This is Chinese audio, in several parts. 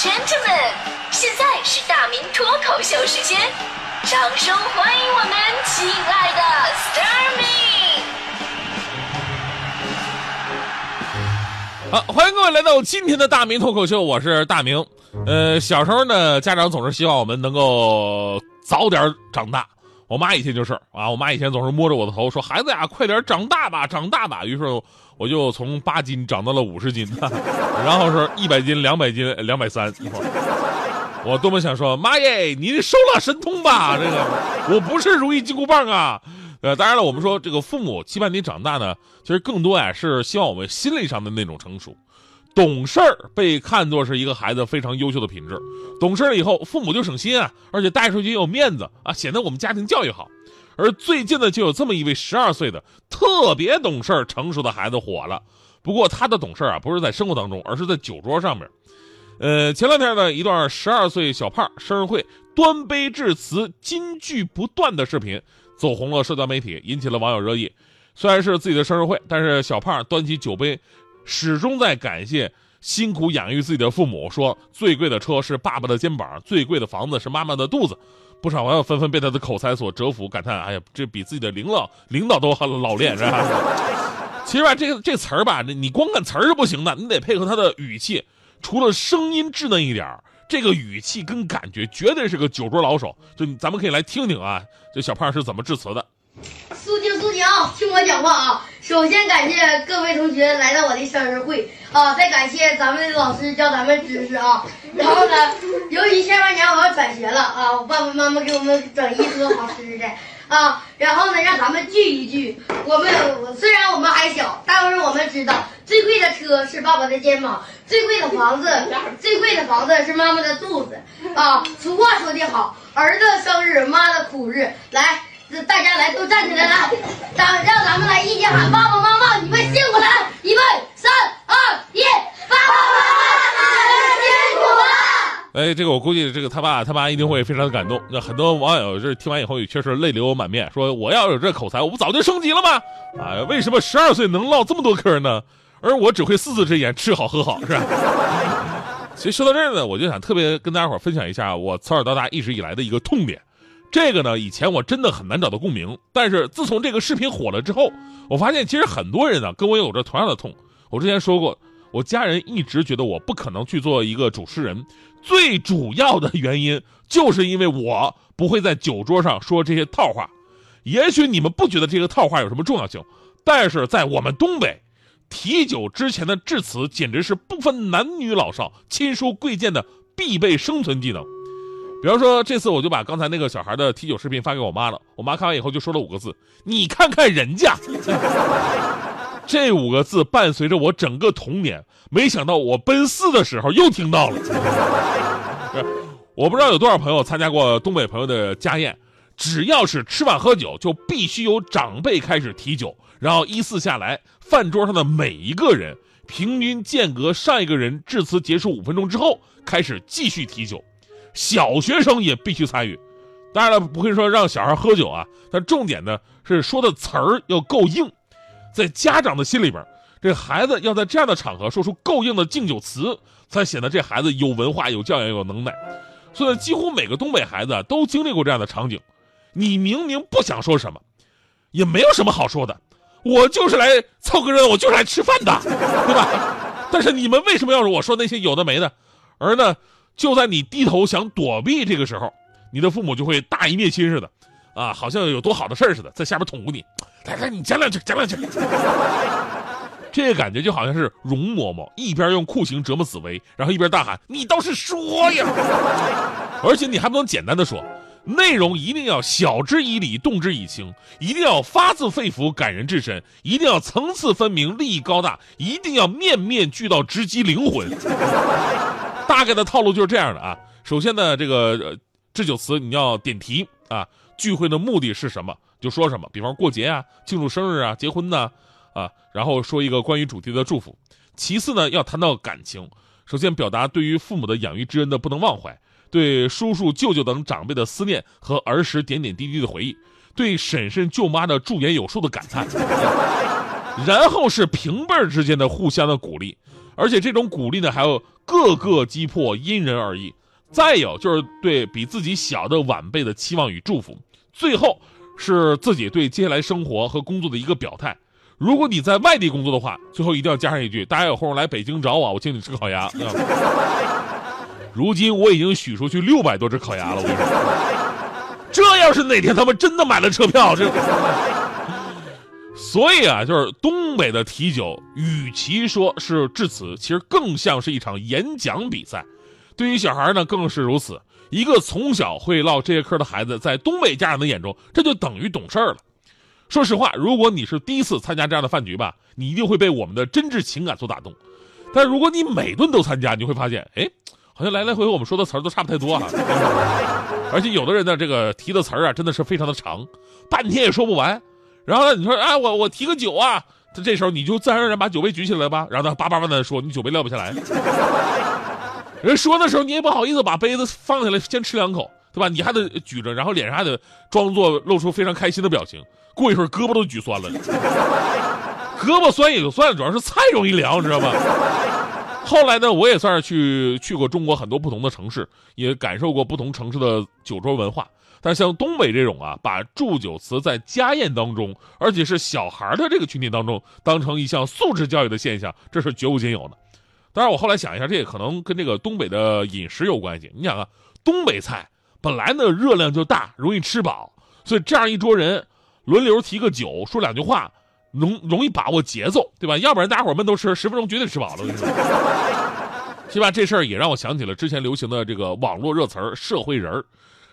gentlemen，现在是大明脱口秀时间，掌声欢迎我们亲爱的 Starmy。好，欢迎各位来到今天的大明脱口秀，我是大明。呃，小时候呢，家长总是希望我们能够早点长大。我妈以前就是啊，我妈以前总是摸着我的头说：“孩子呀，快点长大吧，长大吧。”于是我就从八斤长到了五十斤，然后是一百斤、两百斤、两百三。我多么想说，妈耶，你收了神通吧！这个我不是如意金箍棒啊。呃，当然了，我们说这个父母期盼你长大呢，其实更多呀是希望我们心理上的那种成熟。懂事儿被看作是一个孩子非常优秀的品质，懂事了以后，父母就省心啊，而且带出去也有面子啊，显得我们家庭教育好。而最近呢，就有这么一位十二岁的特别懂事儿、成熟的孩子火了。不过他的懂事儿啊，不是在生活当中，而是在酒桌上面。呃，前两天呢，一段十二岁小胖生日会端杯致辞、金句不断的视频走红了社交媒体，引起了网友热议。虽然是自己的生日会，但是小胖端起酒杯。始终在感谢辛苦养育自己的父母，说最贵的车是爸爸的肩膀，最贵的房子是妈妈的肚子。不少网友纷纷被他的口才所折服，感叹：“哎呀，这比自己的领导领导都很 老练，是吧？”其实吧，这个这词儿吧，你光看词儿是不行的，你得配合他的语气。除了声音稚嫩一点这个语气跟感觉绝对是个酒桌老手。就咱们可以来听听啊，这小胖是怎么致辞的。肃静，肃静啊！听我讲话啊！首先感谢各位同学来到我的生日会啊，再感谢咱们的老师教咱们知识啊。然后呢，由于下半年我要转学了啊，我爸爸妈妈给我们整一桌好吃的啊。然后呢，让咱们聚一聚。我们虽然我们还小，但是我们知道，最贵的车是爸爸的肩膀，最贵的房子，最贵的房子是妈妈的肚子啊。俗话说得好，儿子生日，妈的苦日，来。大家来，都站起来了，咱让咱们来一起喊爸爸妈妈，你们辛苦了！预备，三二一，爸爸妈妈辛苦了！哎，这个我估计这个他爸他妈一定会非常的感动。那很多网友这听完以后也确实泪流满面，说我要有这口才，我不早就升级了吗？啊，为什么十二岁能唠这么多嗑呢？而我只会四字之言，吃好喝好，是吧？其实说到这儿呢，我就想特别跟大家伙分享一下我从小到大一直以来的一个痛点。这个呢，以前我真的很难找到共鸣，但是自从这个视频火了之后，我发现其实很多人呢跟我有着同样的痛。我之前说过，我家人一直觉得我不可能去做一个主持人，最主要的原因就是因为我不会在酒桌上说这些套话。也许你们不觉得这个套话有什么重要性，但是在我们东北，提酒之前的致辞简直是不分男女老少、亲疏贵贱的必备生存技能。比方说，这次我就把刚才那个小孩的提酒视频发给我妈了。我妈看完以后就说了五个字：“你看看人家。”这五个字伴随着我整个童年。没想到我奔四的时候又听到了。我不知道有多少朋友参加过东北朋友的家宴，只要是吃饭喝酒，就必须由长辈开始提酒，然后依次下来，饭桌上的每一个人平均间隔上一个人致辞结束五分钟之后，开始继续提酒。小学生也必须参与，当然了，不会说让小孩喝酒啊，但重点呢是说的词儿要够硬，在家长的心里边，这孩子要在这样的场合说出够硬的敬酒词，才显得这孩子有文化、有教养、有能耐。所以，几乎每个东北孩子都经历过这样的场景：你明明不想说什么，也没有什么好说的，我就是来凑个热闹，我就是来吃饭的，对吧？但是你们为什么要我说那些有的没的？而呢？就在你低头想躲避这个时候，你的父母就会大义灭亲似的，啊，好像有多好的事儿似的，在下边捅咕你，来来，你讲两句，讲两句。这个感觉就好像是容嬷嬷一边用酷刑折磨紫薇，然后一边大喊：“你倒是说呀！” 而且你还不能简单的说，内容一定要晓之以理，动之以情，一定要发自肺腑，感人至深，一定要层次分明，利益高大，一定要面面俱到，直击灵魂。大概的套路就是这样的啊。首先呢，这个致酒词你要点题啊，聚会的目的是什么就说什么，比方过节啊、庆祝生日啊、结婚呢啊，然后说一个关于主题的祝福。其次呢，要谈到感情，首先表达对于父母的养育之恩的不能忘怀，对叔叔舅舅等长辈的思念和儿时点点滴滴的回忆，对婶婶舅妈的驻颜有术的感叹。然后是平辈之间的互相的鼓励，而且这种鼓励呢，还有各个击破，因人而异。再有就是对比自己小的晚辈的期望与祝福，最后是自己对接下来生活和工作的一个表态。如果你在外地工作的话，最后一定要加上一句：大家有空来北京找我，我请你吃烤鸭。如今我已经许出去六百多只烤鸭了，我跟你说，这要是哪天他们真的买了车票，这。所以啊，就是东北的提酒，与其说是致辞，其实更像是一场演讲比赛。对于小孩呢，更是如此。一个从小会唠这些嗑的孩子，在东北家长的眼中，这就等于懂事儿了。说实话，如果你是第一次参加这样的饭局吧，你一定会被我们的真挚情感所打动。但如果你每顿都参加，你会发现，哎，好像来来回回我们说的词儿都差不太多啊。而且有的人呢，这个提的词儿啊，真的是非常的长，半天也说不完。然后呢，你说，啊，我我提个酒啊，他这时候你就自然而然把酒杯举起来吧，然后他叭叭叭的说，你酒杯撂不下来。人说的时候，你也不好意思把杯子放下来先吃两口，对吧？你还得举着，然后脸上还得装作露出非常开心的表情。过一会儿胳膊都举酸了，胳膊酸也就算了，主要是菜容易凉，你知道吗？后来呢，我也算是去去过中国很多不同的城市，也感受过不同城市的酒桌文化。但像东北这种啊，把祝酒词在家宴当中，而且是小孩的这个群体当中，当成一项素质教育的现象，这是绝无仅有的。当然，我后来想一下，这也可能跟这个东北的饮食有关系。你想啊，东北菜本来呢热量就大，容易吃饱，所以这样一桌人轮流提个酒，说两句话，容容易把握节奏，对吧？要不然大家伙闷头吃，十分钟绝对吃饱了。我跟你说，是吧？这事儿也让我想起了之前流行的这个网络热词儿“社会人儿”。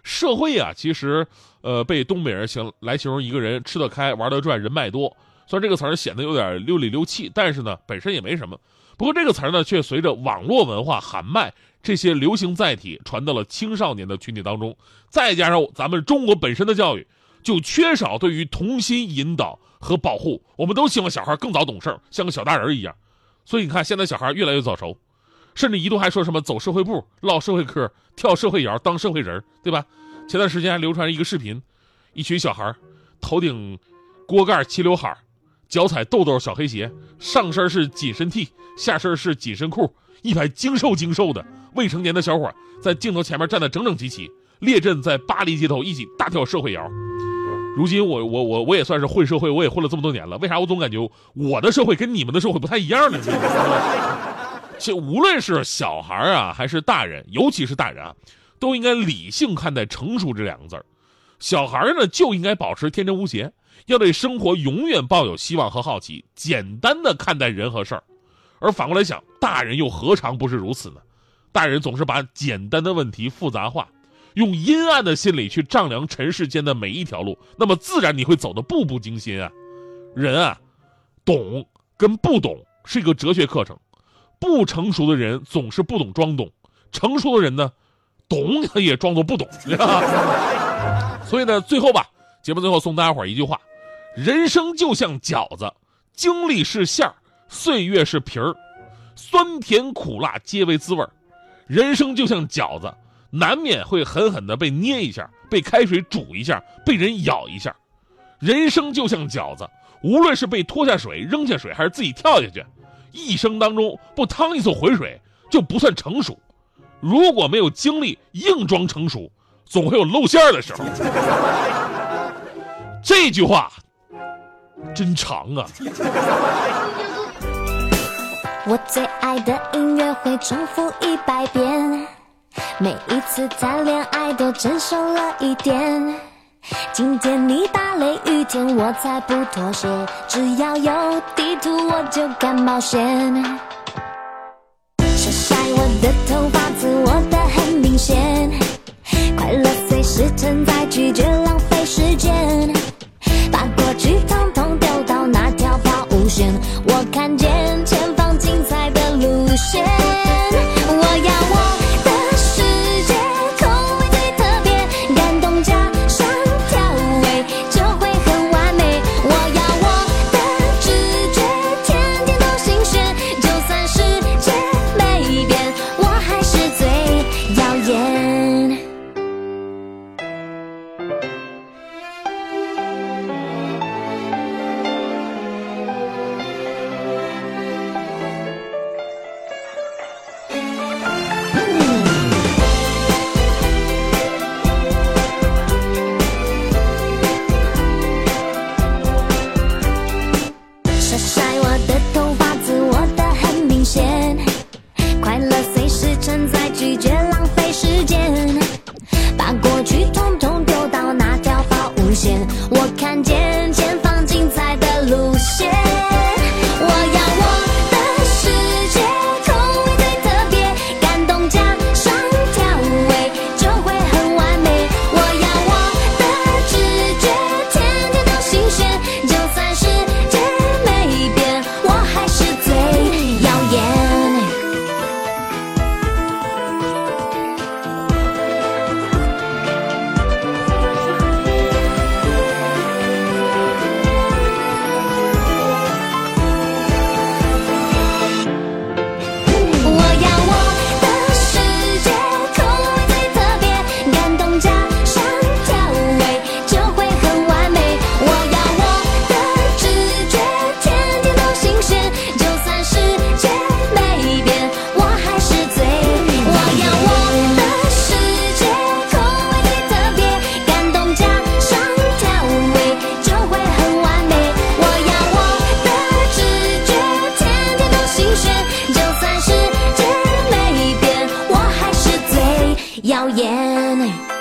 社会啊，其实呃被东北人形来形容一个人吃得开、玩得转、人脉多。虽然这个词儿显得有点溜里溜气，但是呢，本身也没什么。不过这个词儿呢，却随着网络文化喊麦这些流行载体传到了青少年的群体当中，再加上咱们中国本身的教育就缺少对于童心引导和保护，我们都希望小孩更早懂事儿，像个小大人一样。所以你看，现在小孩越来越早熟，甚至一度还说什么走社会步、唠社会嗑、跳社会摇、当社会人，对吧？前段时间还流传一个视频，一群小孩头顶锅盖齐刘海脚踩豆豆小黑鞋，上身是紧身 T，下身是紧身裤，一排精瘦精瘦的未成年的小伙在镜头前面站得整整齐齐，列阵在巴黎街头一起大跳社会摇。如今我我我我也算是混社会，我也混了这么多年了，为啥我总感觉我的社会跟你们的社会不太一样呢？这无论是小孩啊，还是大人，尤其是大人啊，都应该理性看待“成熟”这两个字儿。小孩呢，就应该保持天真无邪。要对生活永远抱有希望和好奇，简单的看待人和事儿，而反过来想，大人又何尝不是如此呢？大人总是把简单的问题复杂化，用阴暗的心理去丈量尘世间的每一条路，那么自然你会走得步步惊心啊！人啊，懂跟不懂是一个哲学课程，不成熟的人总是不懂装懂，成熟的人呢，懂他也装作不懂，所以呢，最后吧，节目最后送大家伙一句话。人生就像饺子，经历是馅儿，岁月是皮儿，酸甜苦辣皆为滋味儿。人生就像饺子，难免会狠狠的被捏一下，被开水煮一下，被人咬一下。人生就像饺子，无论是被拖下水、扔下水，还是自己跳下去，一生当中不趟一次浑水就不算成熟。如果没有经历硬装成熟，总会有露馅的时候。这句话。真长啊！我最爱的音乐会重复一百遍，每一次谈恋爱都成熟了一点。今天你打雷雨天，我才不妥协，只要有地图我就敢冒险。晒晒我的头发，耀眼